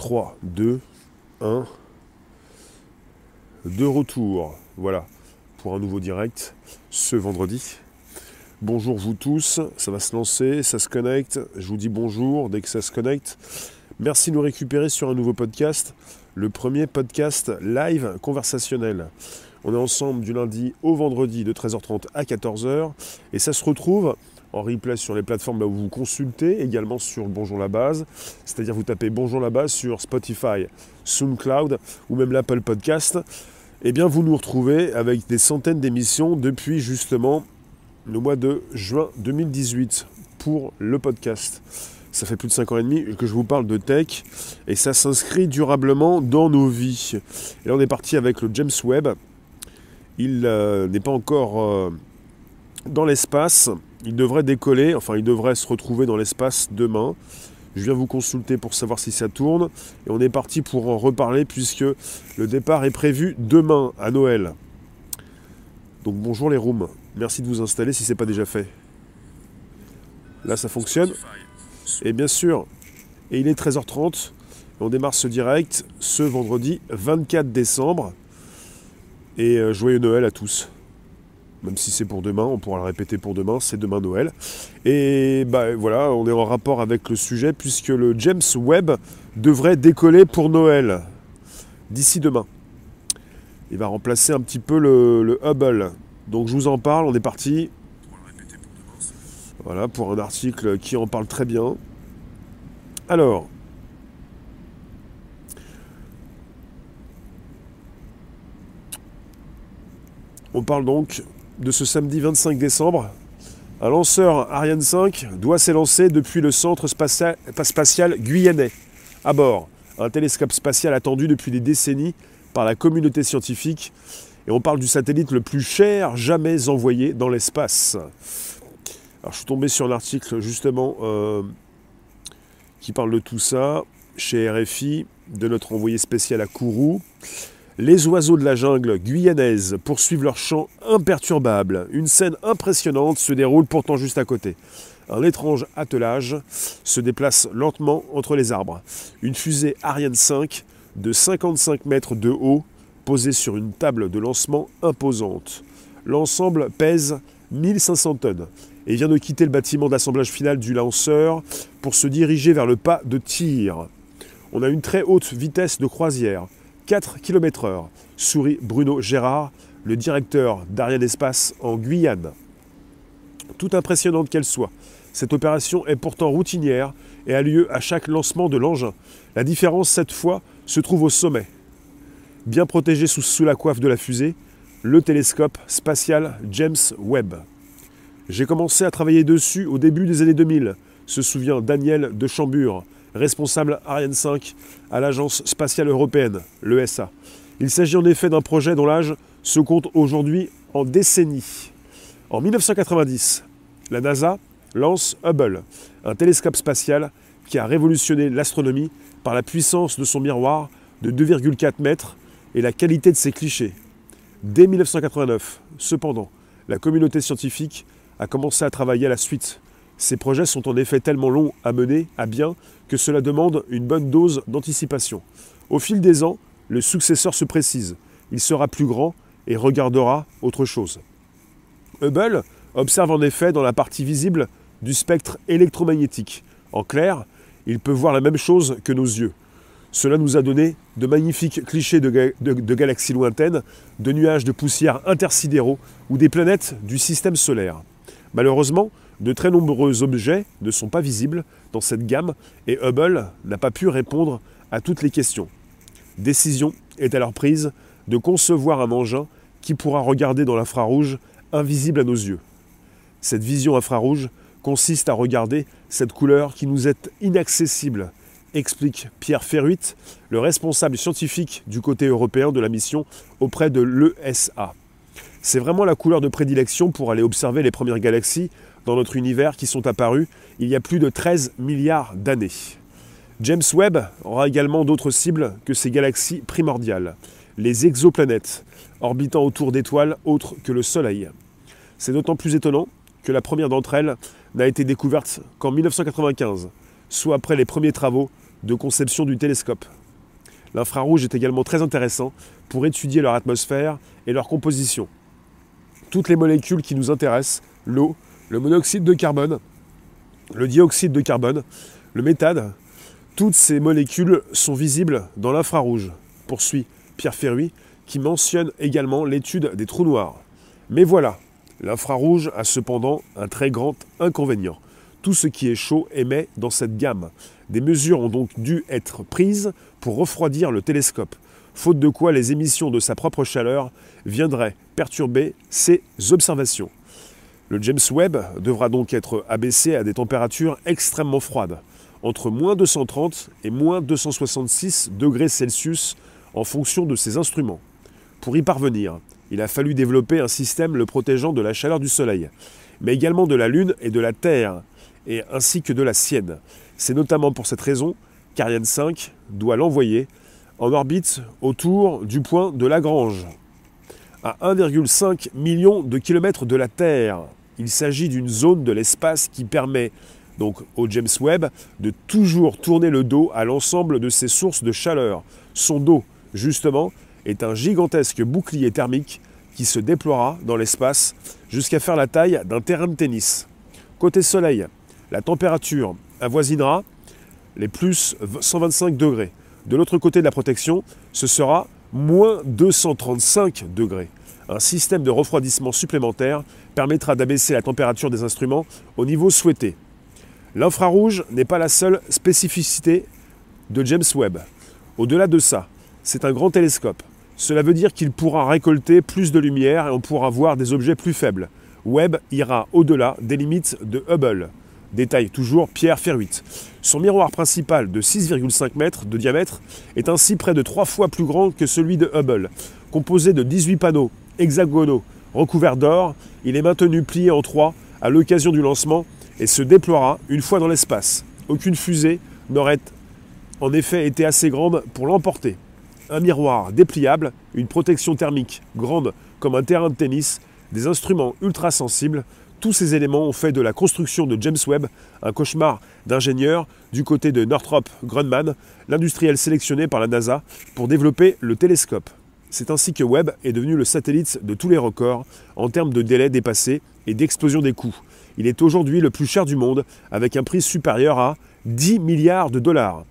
3, 2, 1. De retour, voilà, pour un nouveau direct ce vendredi. Bonjour vous tous, ça va se lancer, ça se connecte. Je vous dis bonjour dès que ça se connecte. Merci de nous récupérer sur un nouveau podcast, le premier podcast live conversationnel. On est ensemble du lundi au vendredi de 13h30 à 14h et ça se retrouve en replay sur les plateformes où vous consultez, également sur Bonjour la base, c'est-à-dire vous tapez Bonjour la base sur Spotify, SoundCloud ou même l'Apple Podcast, eh bien vous nous retrouvez avec des centaines d'émissions depuis justement le mois de juin 2018 pour le podcast. Ça fait plus de 5 ans et demi que je vous parle de tech et ça s'inscrit durablement dans nos vies. Et là on est parti avec le James Webb. Il euh, n'est pas encore euh, dans l'espace, il devrait décoller, enfin il devrait se retrouver dans l'espace demain. Je viens vous consulter pour savoir si ça tourne. Et on est parti pour en reparler puisque le départ est prévu demain à Noël. Donc bonjour les rooms. Merci de vous installer si ce n'est pas déjà fait. Là ça fonctionne. Et bien sûr, et il est 13h30. On démarre ce direct ce vendredi 24 décembre. Et euh, joyeux Noël à tous même si c'est pour demain, on pourra le répéter pour demain, c'est demain Noël. Et bah, voilà, on est en rapport avec le sujet puisque le James Webb devrait décoller pour Noël d'ici demain. Il va remplacer un petit peu le, Hubble. Donc je vous en parle, on est parti. Voilà, pour un article qui en parle très bien. Alors, on parle donc de ce samedi 25 décembre, un lanceur Ariane 5 doit s'élancer depuis le centre spatial, guyanais. À bord, un télescope spatial attendu depuis des décennies par la communauté scientifique. Et on parle du satellite le plus cher jamais envoyé dans l'espace. Alors je suis tombé sur un article justement euh, qui parle de tout ça chez RFI, de notre envoyé spécial à Kourou. Les oiseaux de la jungle guyanaise poursuivent leur chant imperturbable. Une scène impressionnante se déroule pourtant juste à côté. Un étrange attelage se déplace lentement entre les arbres. Une fusée Ariane 5 de 55 mètres de haut posée sur une table de lancement imposante. L'ensemble pèse 1500 tonnes et vient de quitter le bâtiment d'assemblage final du lanceur pour se diriger vers le pas de tir. On a une très haute vitesse de croisière 4 km/h, sourit Bruno Gérard, le directeur d'Ariane Espace en Guyane. Tout impressionnante qu'elle soit, cette opération est pourtant routinière et a lieu à chaque lancement de l'engin. La différence, cette fois, se trouve au sommet. Bien protégé sous, la coiffe de la fusée, le télescope spatial James Webb. J'ai commencé à travailler dessus au début des années 2000, se souvient Daniel de Chambure, responsable Ariane 5 à l'Agence spatiale européenne, l'ESA. Il s'agit en effet d'un projet dont l'âge se compte aujourd'hui en décennies. En 1990, la NASA lance Hubble, un télescope spatial qui a révolutionné l'astronomie par la puissance de son miroir de 2,4 mètres et la qualité de ses clichés. Dès 1989, cependant, la communauté scientifique a commencé à travailler à la suite ces projets sont en effet tellement longs à mener à bien que cela demande une bonne dose d'anticipation. Au fil des ans, le successeur se précise. Il sera plus grand et regardera autre chose. Hubble observe en effet dans la partie visible du spectre électromagnétique. En clair, il peut voir la même chose que nos yeux. Cela nous a donné de magnifiques clichés de, galaxies lointaines, de nuages de poussière intersidéraux ou des planètes du système solaire. Malheureusement, de très nombreux objets ne sont pas visibles dans cette gamme et Hubble n'a pas pu répondre à toutes les questions. Décision est alors prise de concevoir un engin qui pourra regarder dans l'infrarouge invisible à nos yeux. Cette vision infrarouge consiste à regarder cette couleur qui nous est inaccessible, explique Pierre Ferruit, le responsable scientifique du côté européen de la mission auprès de l'ESA. C'est vraiment la couleur de prédilection pour aller observer les premières galaxies dans notre univers qui sont apparus il y a plus de 13 milliards d'années. James Webb aura également d'autres cibles que ces galaxies primordiales, les exoplanètes, orbitant autour d'étoiles autres que le Soleil. C'est d'autant plus étonnant que la première d'entre elles n'a été découverte qu'en 1995, soit après les premiers travaux de conception du télescope. L'infrarouge est également très intéressant pour étudier leur atmosphère et leur composition. Toutes les molécules qui nous intéressent, l'eau, le monoxyde de carbone, le dioxyde de carbone, le méthane, toutes ces molécules sont visibles dans l'infrarouge, poursuit Pierre Ferruy, qui mentionne également l'étude des trous noirs. Mais voilà, l'infrarouge a cependant un très grand inconvénient. Tout ce qui est chaud émet dans cette gamme. Des mesures ont donc dû être prises pour refroidir le télescope, faute de quoi les émissions de sa propre chaleur viendraient perturber ses observations. Le James Webb devra donc être abaissé à des températures extrêmement froides, entre moins 230 et moins 266 degrés Celsius en fonction de ses instruments. Pour y parvenir, il a fallu développer un système le protégeant de la chaleur du Soleil, mais également de la Lune et de la Terre, et ainsi que de la sienne. C'est notamment pour cette raison qu'Ariane 5 doit l'envoyer en orbite autour du point de Lagrange, à 1,5 million de kilomètres de la Terre. Il s'agit d'une zone de l'espace qui permet donc au James Webb de toujours tourner le dos à l'ensemble de ses sources de chaleur. Son dos, justement, est un gigantesque bouclier thermique qui se déploiera dans l'espace jusqu'à faire la taille d'un terrain de tennis. Côté Soleil, la température avoisinera les plus 125 degrés. De l'autre côté de la protection, ce sera moins 235 degrés. Un système de refroidissement supplémentaire permettra d'abaisser la température des instruments au niveau souhaité. L'infrarouge n'est pas la seule spécificité de James Webb. Au-delà de ça, c'est un grand télescope. Cela veut dire qu'il pourra récolter plus de lumière et on pourra voir des objets plus faibles. Webb ira au-delà des limites de Hubble. Détail toujours Pierre Ferruit. Son miroir principal de 6,5 mètres de diamètre est ainsi près de trois fois plus grand que celui de Hubble. Composé de 18 panneaux hexagonaux recouverts d'or, il est maintenu plié en trois à l'occasion du lancement et se déploiera une fois dans l'espace. Aucune fusée n'aurait en effet été assez grande pour l'emporter. Un miroir dépliable, une protection thermique grande comme un terrain de tennis, des instruments ultra sensibles, tous ces éléments ont fait de la construction de James Webb un cauchemar d'ingénieurs du côté de Northrop Grumman, l'industriel sélectionné par la NASA pour développer le télescope. C'est ainsi que Webb est devenu le satellite de tous les records en termes de délai dépassé et d'explosion des coûts. Il est aujourd'hui le plus cher du monde avec un prix supérieur à 10 milliards de dollars.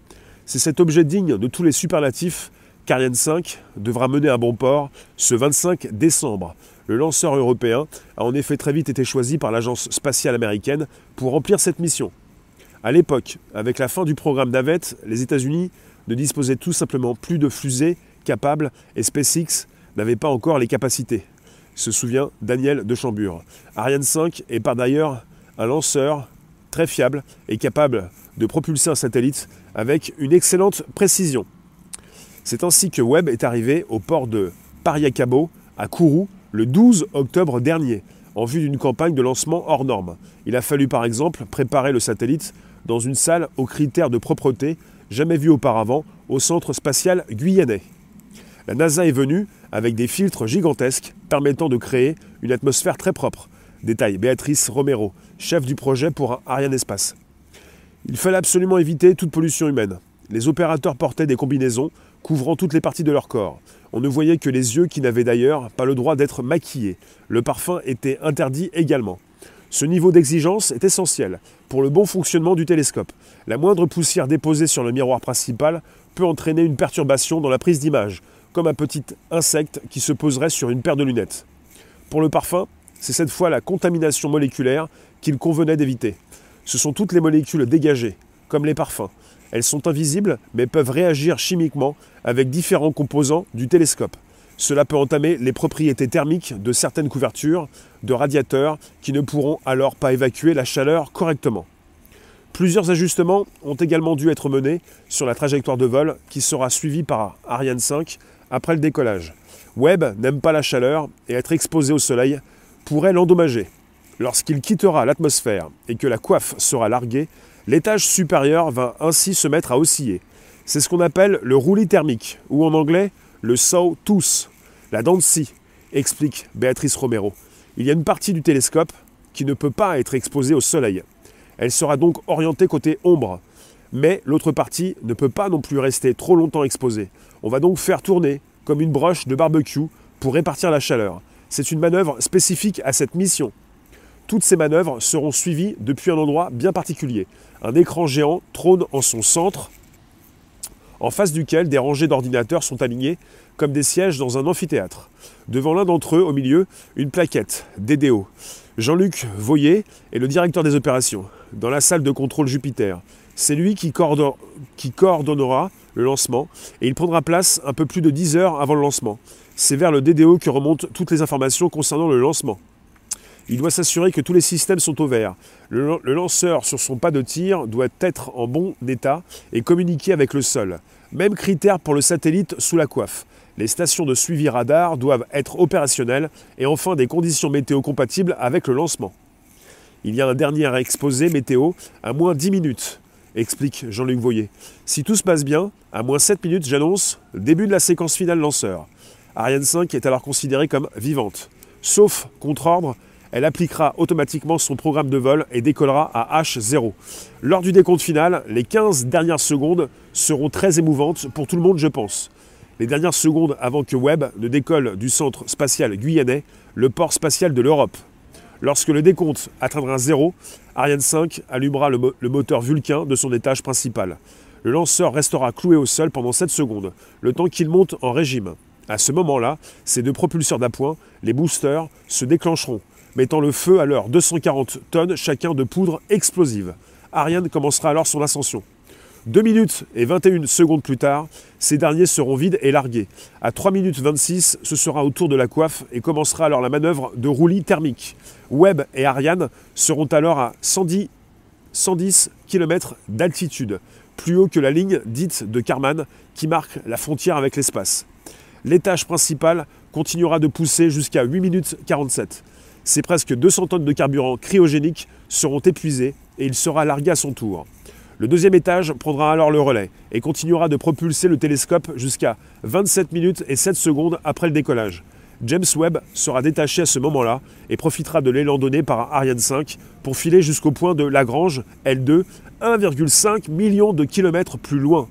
C'est cet objet digne de tous les superlatifs qu'Ariane 5 devra mener à bon port ce 25 décembre. Le lanceur européen a en effet très vite été choisi par l'agence spatiale américaine pour remplir cette mission. À l'époque, avec la fin du programme Navette, les États-Unis ne disposaient tout simplement plus de fusées capables et SpaceX n'avait pas encore les capacités, se souvient Daniel de Chambure. Ariane 5 est par d'ailleurs un lanceur très fiable et capable de propulser un satellite avec une excellente précision. C'est ainsi que Webb est arrivé au port de Pariacabo, à Kourou, le 12 octobre dernier, en vue d'une campagne de lancement hors norme. Il a fallu par exemple préparer le satellite dans une salle aux critères de propreté jamais vus auparavant au centre spatial guyanais. La NASA est venue avec des filtres gigantesques permettant de créer une atmosphère très propre. Détaille Béatrice Romero, chef du projet pour Ariane Espace. Il fallait absolument éviter toute pollution humaine. Les opérateurs portaient des combinaisons couvrant toutes les parties de leur corps. On ne voyait que les yeux qui n'avaient d'ailleurs pas le droit d'être maquillés. Le parfum était interdit également. Ce niveau d'exigence est essentiel pour le bon fonctionnement du télescope. La moindre poussière déposée sur le miroir principal peut entraîner une perturbation dans la prise d'image, comme un petit insecte qui se poserait sur une paire de lunettes. Pour le parfum, c'est cette fois la contamination moléculaire qu'il convenait d'éviter. Ce sont toutes les molécules dégagées, comme les parfums, elles sont invisibles mais peuvent réagir chimiquement avec différents composants du télescope. Cela peut entamer les propriétés thermiques de certaines couvertures, de radiateurs qui ne pourront alors pas évacuer la chaleur correctement. Plusieurs ajustements ont également dû être menés sur la trajectoire de vol qui sera suivie par Ariane 5 après le décollage. Webb n'aime pas la chaleur et être exposé au soleil pourrait l'endommager. Lorsqu'il quittera l'atmosphère et que la coiffe sera larguée, L'étage supérieur va ainsi se mettre à osciller. C'est ce qu'on appelle le roulis thermique, ou en anglais le saw-tooth, la dent explique Béatrice Romero. Il y a une partie du télescope qui ne peut pas être exposée au soleil. Elle sera donc orientée côté ombre. Mais l'autre partie ne peut pas non plus rester trop longtemps exposée. On va donc faire tourner comme une broche de barbecue pour répartir la chaleur. C'est une manœuvre spécifique à cette mission. Toutes ces manœuvres seront suivies depuis un endroit bien particulier. Un écran géant trône en son centre, en face duquel des rangées d'ordinateurs sont alignés comme des sièges dans un amphithéâtre. Devant l'un d'entre eux, au milieu, une plaquette, DDO. Jean-Luc Voyer est le directeur des opérations, dans la salle de contrôle Jupiter. C'est lui qui, coordonnera le lancement et il prendra place un peu plus de 10 heures avant le lancement. C'est vers le DDO que remontent toutes les informations concernant le lancement. Il doit s'assurer que tous les systèmes sont au vert. Le, lanceur sur son pas de tir doit être en bon état et communiquer avec le sol. Même critère pour le satellite sous la coiffe. Les stations de suivi radar doivent être opérationnelles et enfin des conditions météo compatibles avec le lancement. Il y a un dernier exposé météo à moins 10 minutes, explique Jean-Luc Voyer. Si tout se passe bien, à moins 7 minutes, j'annonce début de la séquence finale lanceur. Ariane 5 est alors considérée comme vivante. Sauf contre-ordre, elle appliquera automatiquement son programme de vol et décollera à H0. Lors du décompte final, les 15 dernières secondes seront très émouvantes pour tout le monde, je pense. Les dernières secondes avant que Webb ne décolle du centre spatial guyanais, le port spatial de l'Europe. Lorsque le décompte atteindra zéro, Ariane 5 allumera le, moteur Vulcain de son étage principal. Le lanceur restera cloué au sol pendant 7 secondes, le temps qu'il monte en régime. À ce moment-là, ces deux propulseurs d'appoint, les boosters, se déclencheront mettant le feu à leurs 240 tonnes chacun de poudre explosive. Ariane commencera alors son ascension. 2 minutes et 21 secondes plus tard, ces derniers seront vides et largués. À 3 minutes 26, ce sera au tour de la coiffe et commencera alors la manœuvre de roulis thermique. Webb et Ariane seront alors à 110, 110 km d'altitude, plus haut que la ligne dite de Karman qui marque la frontière avec l'espace. L'étage principal continuera de pousser jusqu'à 8 minutes 47 ces presque 200 tonnes de carburant cryogénique seront épuisées et il sera largué à son tour. Le deuxième étage prendra alors le relais et continuera de propulser le télescope jusqu'à 27 minutes et 7 secondes après le décollage. James Webb sera détaché à ce moment-là et profitera de l'élan donné par Ariane 5 pour filer jusqu'au point de Lagrange L2, 1,5 million de kilomètres plus loin.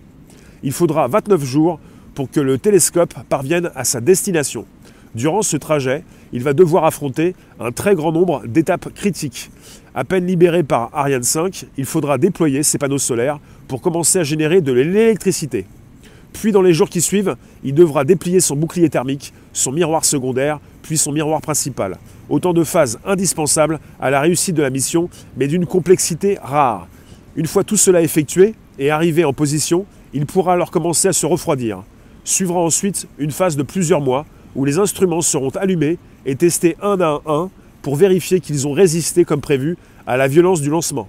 Il faudra 29 jours pour que le télescope parvienne à sa destination. Durant ce trajet, il va devoir affronter un très grand nombre d'étapes critiques. À peine libéré par Ariane 5, il faudra déployer ses panneaux solaires pour commencer à générer de l'électricité. Puis dans les jours qui suivent, il devra déplier son bouclier thermique, son miroir secondaire, puis son miroir principal. Autant de phases indispensables à la réussite de la mission, mais d'une complexité rare. Une fois tout cela effectué et arrivé en position, il pourra alors commencer à se refroidir. Suivra ensuite une phase de plusieurs mois où les instruments seront allumés et testés un à un pour vérifier qu'ils ont résisté comme prévu à la violence du lancement.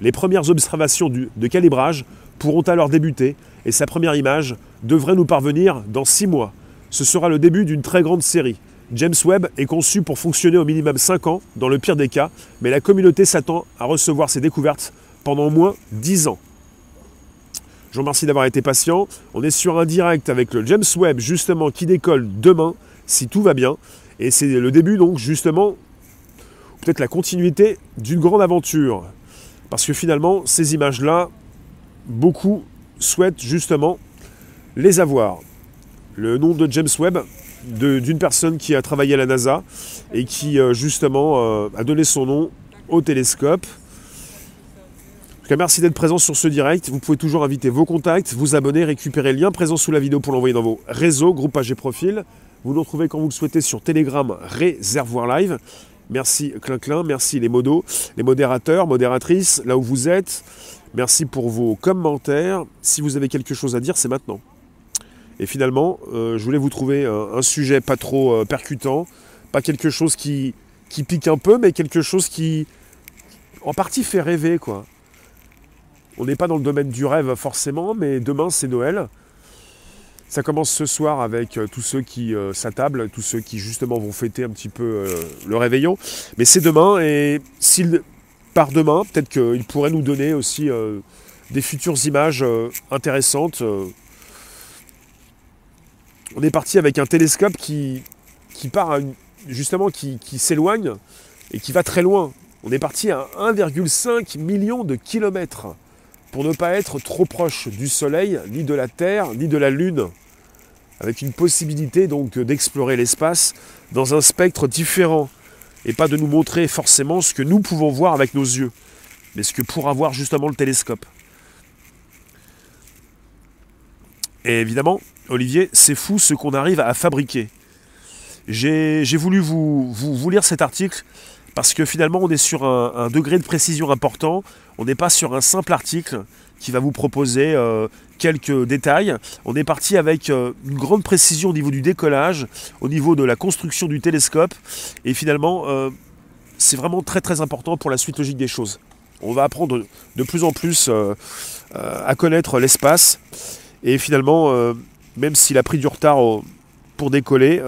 Les premières observations de calibrage pourront alors débuter et sa première image devrait nous parvenir dans six mois. Ce sera le début d'une très grande série. James Webb est conçu pour fonctionner au minimum 5 ans, dans le pire des cas, mais la communauté s'attend à recevoir ses découvertes pendant au moins 10 ans. Je vous remercie d'avoir été patient. On est sur un direct avec le James Webb justement qui décolle demain, si tout va bien. Et c'est le début donc justement, peut-être la continuité d'une grande aventure. Parce que finalement, ces images-là, beaucoup souhaitent justement les avoir. Le nom de James Webb, d'une personne qui a travaillé à la NASA et qui euh, justement euh, a donné son nom au télescope merci d'être présent sur ce direct. Vous pouvez toujours inviter vos contacts, vous abonner, récupérer le lien présent sous la vidéo pour l'envoyer dans vos réseaux, groupages et profils. Vous nous retrouvez quand vous le souhaitez sur Telegram Réservoir Live. Merci Clin merci les modos, les modérateurs, modératrices, là où vous êtes. Merci pour vos commentaires. Si vous avez quelque chose à dire, c'est maintenant. Et finalement, euh, je voulais vous trouver un, sujet pas trop euh, percutant, pas quelque chose qui, pique un peu, mais quelque chose qui en partie fait rêver. On n'est pas dans le domaine du rêve forcément, mais demain c'est Noël. Ça commence ce soir avec euh, tous ceux qui euh, s'attablent, tous ceux qui justement vont fêter un petit peu euh, le réveillon. Mais c'est demain et s'il part demain, peut-être qu'il pourrait nous donner aussi des futures images intéressantes. On est parti avec un télescope qui, qui part justement qui, qui s'éloigne et qui va très loin. On est parti à 1,5 million de kilomètres pour ne pas être trop proche du Soleil, ni de la Terre, ni de la Lune, avec une possibilité donc d'explorer l'espace dans un spectre différent, et pas de nous montrer forcément ce que nous pouvons voir avec nos yeux, mais ce que pourra voir justement le télescope. Et évidemment, Olivier, c'est fou ce qu'on arrive à fabriquer. J'ai voulu vous, vous, lire cet article parce que finalement on est sur un, degré de précision important, on n'est pas sur un simple article qui va vous proposer euh, quelques détails. On est parti avec euh, une grande précision au niveau du décollage, au niveau de la construction du télescope, et finalement euh, c'est vraiment très très important pour la suite logique des choses. On va apprendre de plus en plus à connaître l'espace, et finalement, même s'il a pris du retard pour décoller,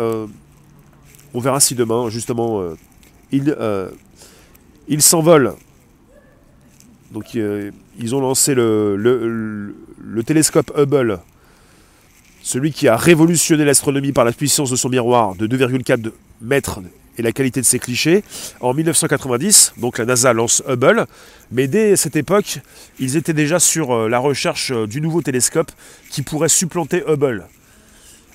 on verra si demain, justement, il s'envole. Donc euh, ils ont lancé le, le, télescope Hubble, celui qui a révolutionné l'astronomie par la puissance de son miroir de 2,4 mètres et la qualité de ses clichés. En 1990, donc la NASA lance Hubble, mais dès cette époque, ils étaient déjà sur la recherche du nouveau télescope qui pourrait supplanter Hubble.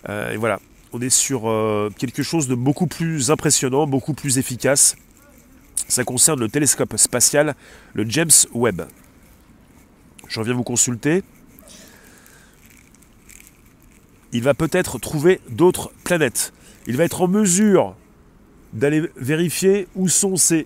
et voilà, on est sur euh, quelque chose de beaucoup plus impressionnant, beaucoup plus efficace. Ça concerne le télescope spatial, le James Webb. Je reviens vous consulter. Il va peut-être trouver d'autres planètes. Il va être en mesure d'aller vérifier où sont ces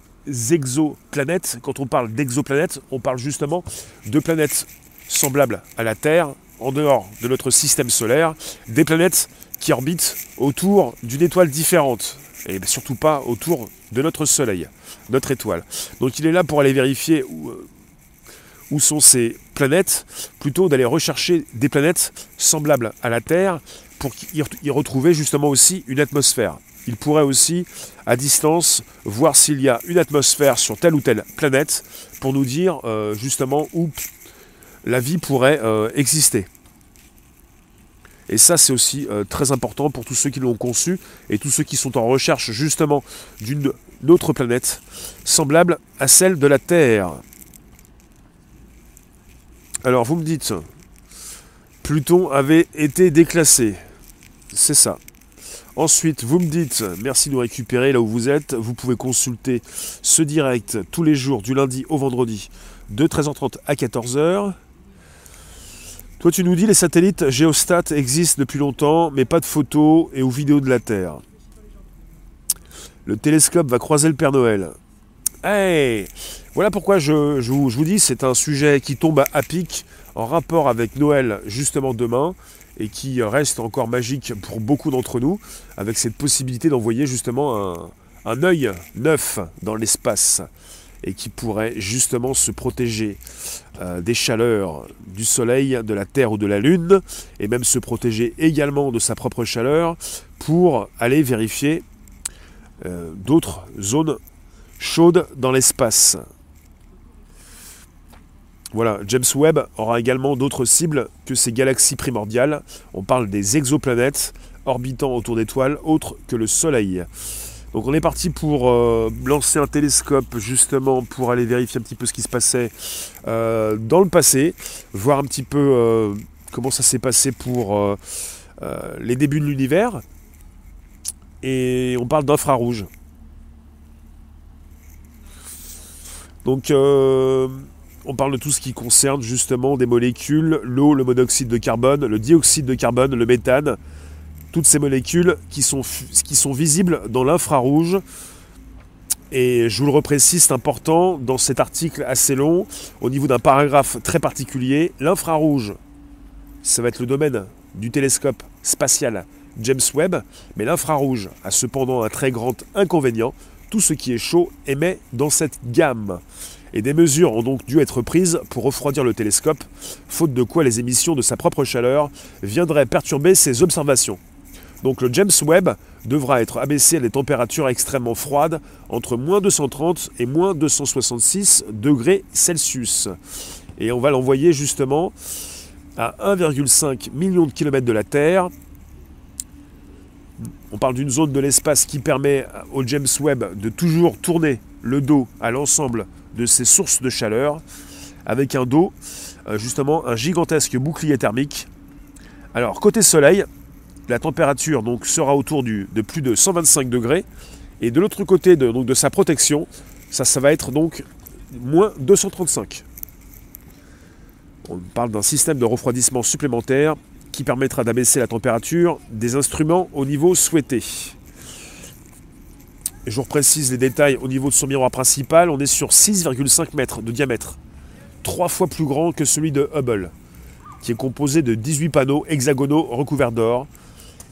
exoplanètes. Quand on parle d'exoplanètes, on parle justement de planètes semblables à la Terre, en dehors de notre système solaire, des planètes qui orbite autour d'une étoile différente, et surtout pas autour de notre Soleil, notre étoile. Donc il est là pour aller vérifier où, euh, sont ces planètes, plutôt d'aller rechercher des planètes semblables à la Terre pour y retrouver justement aussi une atmosphère. Il pourrait aussi, à distance, voir s'il y a une atmosphère sur telle ou telle planète pour nous dire euh, justement où la vie pourrait euh, exister. Et ça, c'est aussi euh, très important pour tous ceux qui l'ont conçu et tous ceux qui sont en recherche justement d'une autre planète semblable à celle de la Terre. Alors, vous me dites, Pluton avait été déclassé. C'est ça. Ensuite, vous me dites, merci de nous récupérer là où vous êtes. Vous pouvez consulter ce direct tous les jours, du lundi au vendredi, de 13h30 à 14h. Toi, tu nous dis les satellites géostat existent depuis longtemps, mais pas de photos et ou vidéos de la Terre. Le télescope va croiser le Père Noël. Hey voilà pourquoi je, je, vous, dis, c'est un sujet qui tombe à pic en rapport avec Noël justement demain et qui reste encore magique pour beaucoup d'entre nous, avec cette possibilité d'envoyer justement un, un œil neuf dans l'espace et qui pourrait justement se protéger euh, des chaleurs du Soleil, de la Terre ou de la Lune, et même se protéger également de sa propre chaleur pour aller vérifier euh, d'autres zones chaudes dans l'espace. Voilà, James Webb aura également d'autres cibles que ces galaxies primordiales. On parle des exoplanètes orbitant autour d'étoiles autres que le Soleil. Donc on est parti pour euh, lancer un télescope justement pour aller vérifier un petit peu ce qui se passait euh, dans le passé, voir un petit peu euh, comment ça s'est passé pour les débuts de l'univers. Et on parle d'infrarouge. Donc on parle de tout ce qui concerne justement des molécules, l'eau, le monoxyde de carbone, le dioxyde de carbone, le méthane, toutes ces molécules qui sont, qui sont visibles dans l'infrarouge. Et je vous le reprécise, c'est important dans cet article assez long, au niveau d'un paragraphe très particulier, l'infrarouge, ça va être le domaine du télescope spatial James Webb, mais l'infrarouge a cependant un très grand inconvénient, tout ce qui est chaud émet dans cette gamme. Et des mesures ont donc dû être prises pour refroidir le télescope, faute de quoi les émissions de sa propre chaleur viendraient perturber ses observations. Donc le James Webb devra être abaissé à des températures extrêmement froides, entre moins 230 et moins 266 degrés Celsius. Et on va l'envoyer justement à 1,5 million de kilomètres de la Terre. On parle d'une zone de l'espace qui permet au James Webb de toujours tourner le dos à l'ensemble de ses sources de chaleur, avec un dos euh, justement un gigantesque bouclier thermique. Alors côté soleil, la température donc sera autour du, de plus de 125 degrés. Et de l'autre côté de, sa protection, ça, ça va être donc moins 235. On parle d'un système de refroidissement supplémentaire qui permettra d'abaisser la température des instruments au niveau souhaité. je vous précise les détails au niveau de son miroir principal, on est sur 6,5 mètres de diamètre, trois fois plus grand que celui de Hubble, qui est composé de 18 panneaux hexagonaux recouverts d'or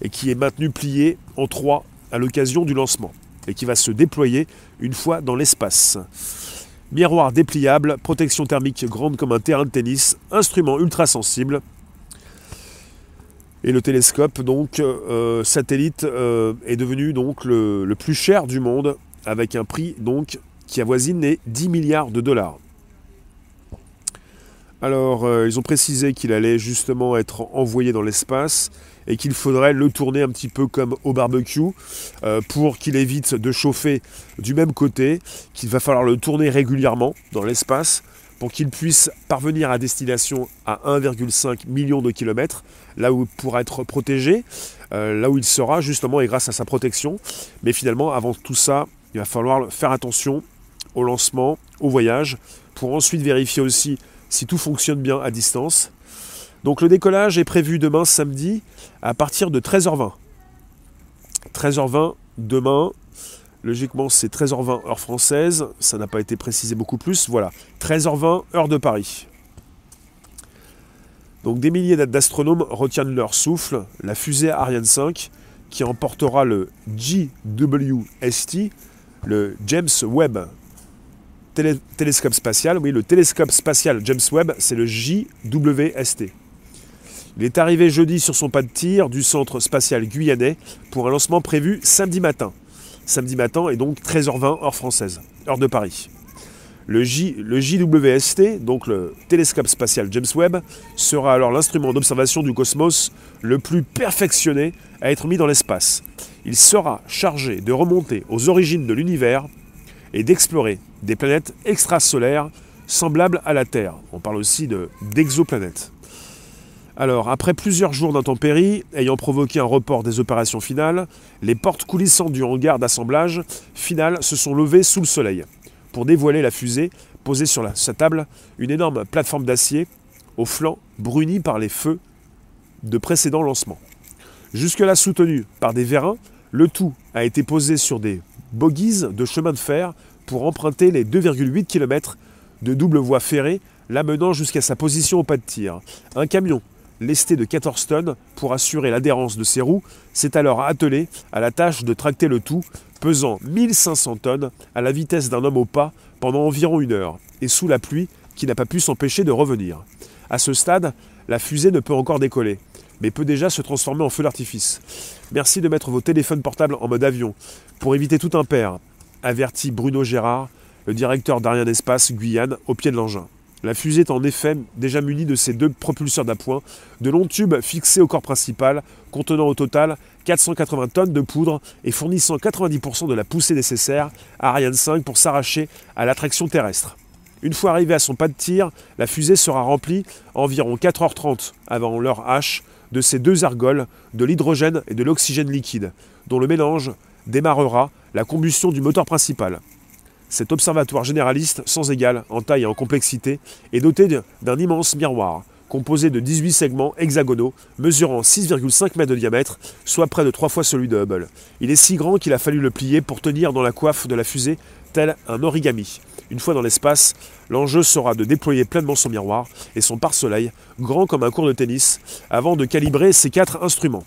et qui est maintenu plié en trois à l'occasion du lancement et qui va se déployer une fois dans l'espace. Miroir dépliable, protection thermique grande comme un terrain de tennis, instrument ultra sensible. Et le télescope, donc euh, satellite, euh, est devenu donc le, plus cher du monde, avec un prix donc qui avoisine les 10 milliards de dollars. Alors, euh, ils ont précisé qu'il allait justement être envoyé dans l'espace et qu'il faudrait le tourner un petit peu comme au barbecue euh, pour qu'il évite de chauffer du même côté, qu'il va falloir le tourner régulièrement dans l'espace pour qu'il puisse parvenir à destination à 1,5 million de kilomètres, là où il pourra être protégé, euh, là où il sera justement et grâce à sa protection. Mais finalement, avant tout ça, il va falloir faire attention au lancement, au voyage, pour ensuite vérifier aussi si tout fonctionne bien à distance. Donc le décollage est prévu demain samedi à partir de 13h20. 13h20 demain. Logiquement, c'est 13h20 heure française. Ça n'a pas été précisé beaucoup plus. Voilà. 13h20 heure de Paris. Donc des milliers d'astronomes retiennent leur souffle. La fusée Ariane 5 qui emportera le JWST, le James Webb télescope spatial. Oui, le télescope spatial James Webb, c'est le JWST. Il est arrivé jeudi sur son pas de tir du centre spatial guyanais pour un lancement prévu samedi matin. Samedi matin et donc 13h20 heure française, heure de Paris. Le JWST, donc le télescope spatial James Webb, sera alors l'instrument d'observation du cosmos le plus perfectionné à être mis dans l'espace. Il sera chargé de remonter aux origines de l'univers et d'explorer des planètes extrasolaires semblables à la Terre. On parle aussi d'exoplanètes. Alors, après plusieurs jours d'intempéries ayant provoqué un report des opérations finales, les portes coulissantes du hangar d'assemblage final se sont levées sous le soleil pour dévoiler la fusée posée sur sa table, une énorme plateforme d'acier au flanc bruni par les feux de précédents lancements. Jusque-là soutenu par des vérins, le tout a été posé sur des bogies de chemin de fer pour emprunter les 2,8 km de double voie ferrée l'amenant jusqu'à sa position au pas de tir. Un camion lesté de 14 tonnes pour assurer l'adhérence de ses roues, s'est alors attelé à la tâche de tracter le tout, pesant 1500 tonnes à la vitesse d'un homme au pas pendant environ une heure, et sous la pluie qui n'a pas pu s'empêcher de revenir. À ce stade, la fusée ne peut encore décoller, mais peut déjà se transformer en feu d'artifice. Merci de mettre vos téléphones portables en mode avion pour éviter tout impair, avertit Bruno Gérard, le directeur d'Ariane Espace Guyane, au pied de l'engin. La fusée est en effet déjà munie de ses deux propulseurs d'appoint, de longs tubes fixés au corps principal, contenant au total 480 tonnes de poudre et fournissant 90% de la poussée nécessaire à Ariane 5 pour s'arracher à l'attraction terrestre. Une fois arrivée à son pas de tir, la fusée sera remplie environ 4h30 avant l'heure H de ces deux argoles, de l'hydrogène et de l'oxygène liquide, dont le mélange démarrera la combustion du moteur principal. Cet observatoire généraliste, sans égal en taille et en complexité, est doté d'un immense miroir, composé de 18 segments hexagonaux, mesurant 6,5 mètres de diamètre, soit près de trois fois celui de Hubble. Il est si grand qu'il a fallu le plier pour tenir dans la coiffe de la fusée, tel un origami. Une fois dans l'espace, l'enjeu sera de déployer pleinement son miroir et son pare-soleil, grand comme un cours de tennis, avant de calibrer ses quatre instruments.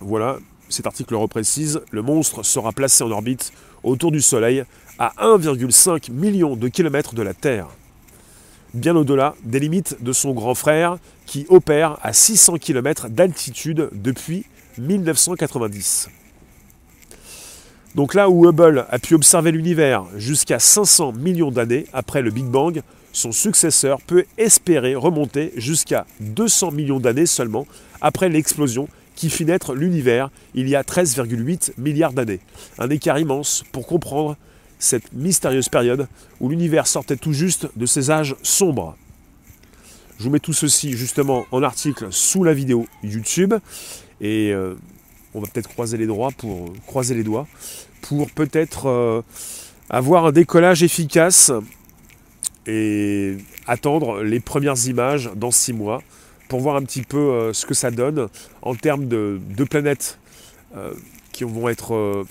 Voilà, cet article le reprécise, le monstre sera placé en orbite autour du Soleil à 1,5 million de kilomètres de la Terre, bien au-delà des limites de son grand frère qui opère à 600 km d'altitude depuis 1990. Donc là où Hubble a pu observer l'univers jusqu'à 500 millions d'années après le Big Bang, son successeur peut espérer remonter jusqu'à 200 millions d'années seulement après l'explosion qui fit naître l'univers il y a 13,8 milliards d'années. Un écart immense pour comprendre cette mystérieuse période où l'univers sortait tout juste de ses âges sombres. Je vous mets tout ceci justement en article sous la vidéo YouTube. Et euh, on va peut-être croiser les doigts pour croiser les doigts pour peut-être euh, avoir un décollage efficace et attendre les premières images dans six mois pour voir un petit peu euh, ce que ça donne en termes de, planètes qui vont être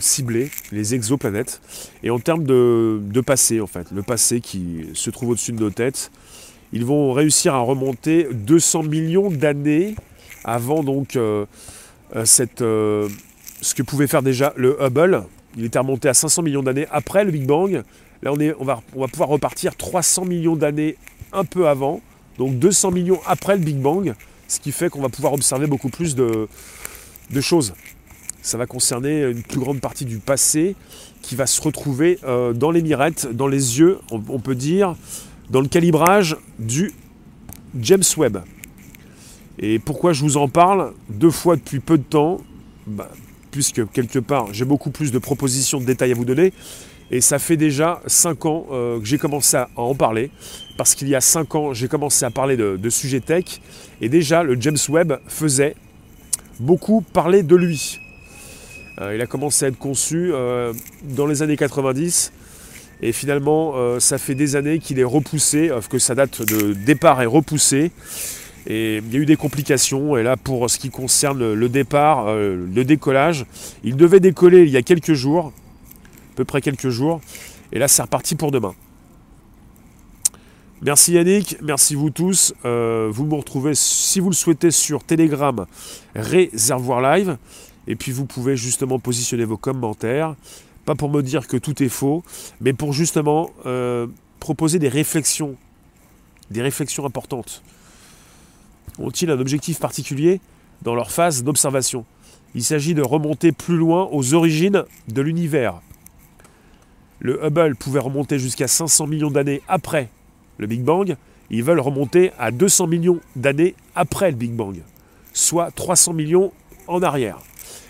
ciblées, les exoplanètes, et en termes de, de, passé en fait, le passé qui se trouve au-dessus de nos têtes. Ils vont réussir à remonter 200 millions d'années avant donc euh, euh, cette, euh, ce que pouvait faire déjà le Hubble. Il était remonté à 500 millions d'années après le Big Bang. Là, on, est, on, va, on va pouvoir repartir 300 millions d'années un peu avant, donc 200 millions après le Big Bang, ce qui fait qu'on va pouvoir observer beaucoup plus de, choses. Ça va concerner une plus grande partie du passé qui va se retrouver dans les mirettes, dans les yeux, on peut dire, dans le calibrage du James Webb. Et pourquoi je vous en parle deux fois depuis peu de temps? Bah, Puisque quelque part j'ai beaucoup plus de propositions de détails à vous donner. Et ça fait déjà 5 ans euh, que j'ai commencé à en parler. Parce qu'il y a 5 ans, j'ai commencé à parler de, sujets tech. Et déjà, le James Webb faisait beaucoup parler de lui. Euh, il a commencé à être conçu euh, dans les années 90. Et finalement, ça fait des années qu'il est repoussé, que sa date de départ est repoussée. Et il y a eu des complications. Et là, pour ce qui concerne le départ, euh, le décollage, il devait décoller il y a quelques jours, à peu près quelques jours. Et là, c'est reparti pour demain. Merci Yannick, merci vous tous. Euh, vous me retrouvez, si vous le souhaitez, sur Telegram Réservoir Live. Et puis vous pouvez justement positionner vos commentaires. Pas pour me dire que tout est faux, mais pour justement euh, proposer des réflexions, des réflexions importantes ont-ils un objectif particulier dans leur phase d'observation? Il s'agit de remonter plus loin aux origines de l'univers. Le Hubble pouvait remonter jusqu'à 500 millions d'années après le Big Bang. Ils veulent remonter à 200 millions d'années après le Big Bang, soit 300 millions en arrière.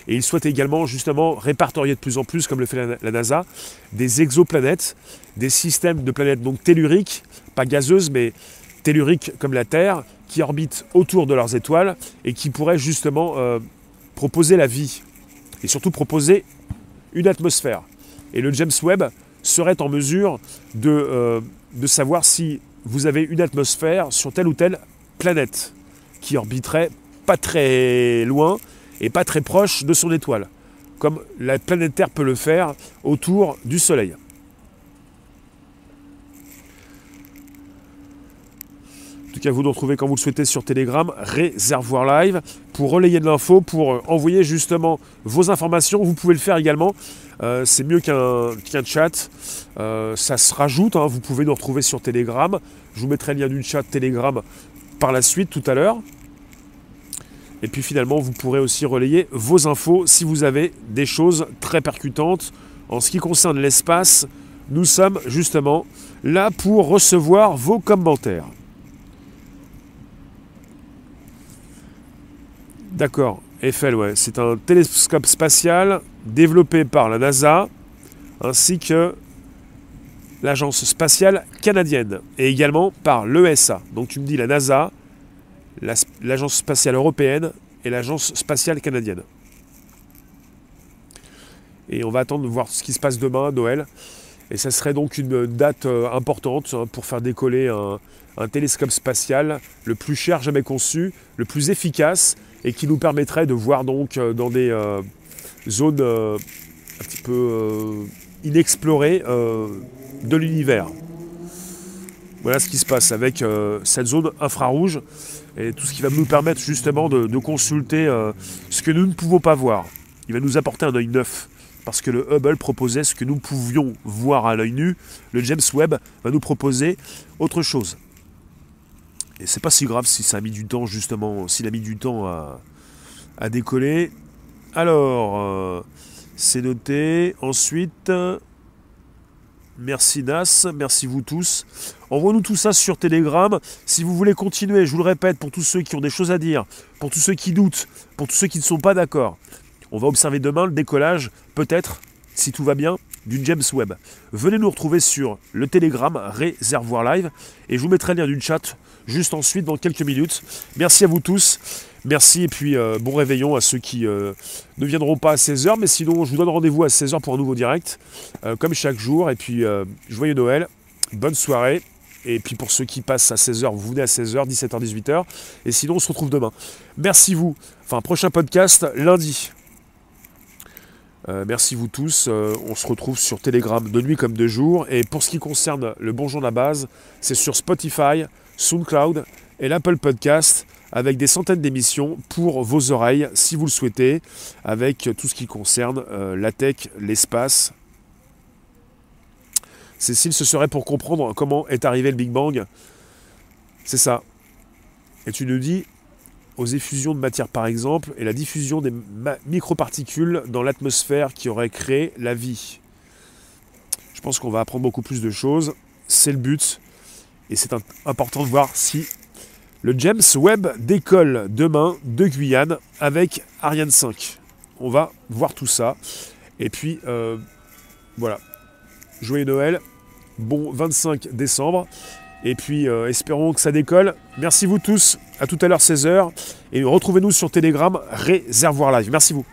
Et ils souhaitent également justement répertorier de plus en plus, comme le fait la NASA, des exoplanètes, des systèmes de planètes donc telluriques, pas gazeuses, mais telluriques comme la Terre, qui orbitent autour de leurs étoiles et qui pourraient justement euh, proposer la vie et surtout proposer une atmosphère. Et le James Webb serait en mesure de, euh, de savoir si vous avez une atmosphère sur telle ou telle planète qui orbiterait pas très loin et pas très proche de son étoile, comme la planète Terre peut le faire autour du Soleil. cas, vous nous retrouvez quand vous le souhaitez sur Telegram, Réservoir Live, pour relayer de l'info, pour euh, envoyer justement vos informations. Vous pouvez le faire également. Euh, c'est mieux qu'un chat. Euh, ça se rajoute. Hein. Vous pouvez nous retrouver sur Telegram. Je vous mettrai le lien du chat Telegram par la suite tout à l'heure. Et puis finalement, vous pourrez aussi relayer vos infos si vous avez des choses très percutantes. En ce qui concerne l'espace, nous sommes justement là pour recevoir vos commentaires. D'accord, Eiffel, ouais. C'est un télescope spatial développé par la NASA ainsi que l'agence spatiale canadienne et également par l'ESA. Donc tu me dis la NASA, l'agence spatiale européenne et l'agence spatiale canadienne. Et on va attendre de voir ce qui se passe demain, Noël. Et ça serait donc une date euh, importante hein, pour faire décoller un, télescope spatial le plus cher jamais conçu, le plus efficace et qui nous permettrait de voir donc euh, dans des euh, zones un petit peu inexplorées de l'univers. Voilà ce qui se passe avec cette zone infrarouge et tout ce qui va nous permettre justement de, consulter ce que nous ne pouvons pas voir. Il va nous apporter un œil neuf parce que le Hubble proposait ce que nous pouvions voir à l'œil nu. Le James Webb va nous proposer autre chose. Et c'est pas si grave si ça a mis du temps, justement, s'il a mis du temps à, décoller. Alors, euh, c'est noté. Ensuite, merci Nas, merci vous tous. Envoie-nous tout ça sur Telegram. Si vous voulez continuer, je vous le répète, pour tous ceux qui ont des choses à dire, pour tous ceux qui doutent, pour tous ceux qui ne sont pas d'accord, on va observer demain le décollage, peut-être, si tout va bien, d'une James Webb. Venez nous retrouver sur le Telegram Réservoir Live et je vous mettrai le lien d'une chat juste ensuite dans quelques minutes. Merci à vous tous. Merci et puis euh, bon réveillon à ceux qui euh, ne viendront pas à 16h, mais sinon je vous donne rendez-vous à 16h pour un nouveau direct, euh, comme chaque jour. Et puis joyeux Noël, bonne soirée. Et puis pour ceux qui passent à 16h, vous venez à 16h, 17h, 18h. Et sinon on se retrouve demain. Merci vous. Enfin, prochain podcast lundi. merci vous tous. on se retrouve sur Telegram de nuit comme de jour. Et pour ce qui concerne le Bonjour de la base, c'est sur Spotify, SoundCloud et l'Apple Podcast avec des centaines d'émissions pour vos oreilles si vous le souhaitez, avec tout ce qui concerne euh, la tech, l'espace. Cécile, ce serait pour comprendre comment est arrivé le Big Bang. C'est ça. Et tu nous dis aux effusions de matière par exemple et la diffusion des microparticules dans l'atmosphère qui aurait créé la vie. Je pense qu'on va apprendre beaucoup plus de choses. C'est le but. Et c'est important de voir si le James Webb décolle demain de Guyane avec Ariane 5. On va voir tout ça. Et puis, euh, voilà. Joyeux Noël. Bon 25 décembre. Et puis, euh, espérons que ça décolle. Merci vous tous. À tout à l'heure, 16h. Et retrouvez-nous sur Telegram, Réservoir Live. Merci vous.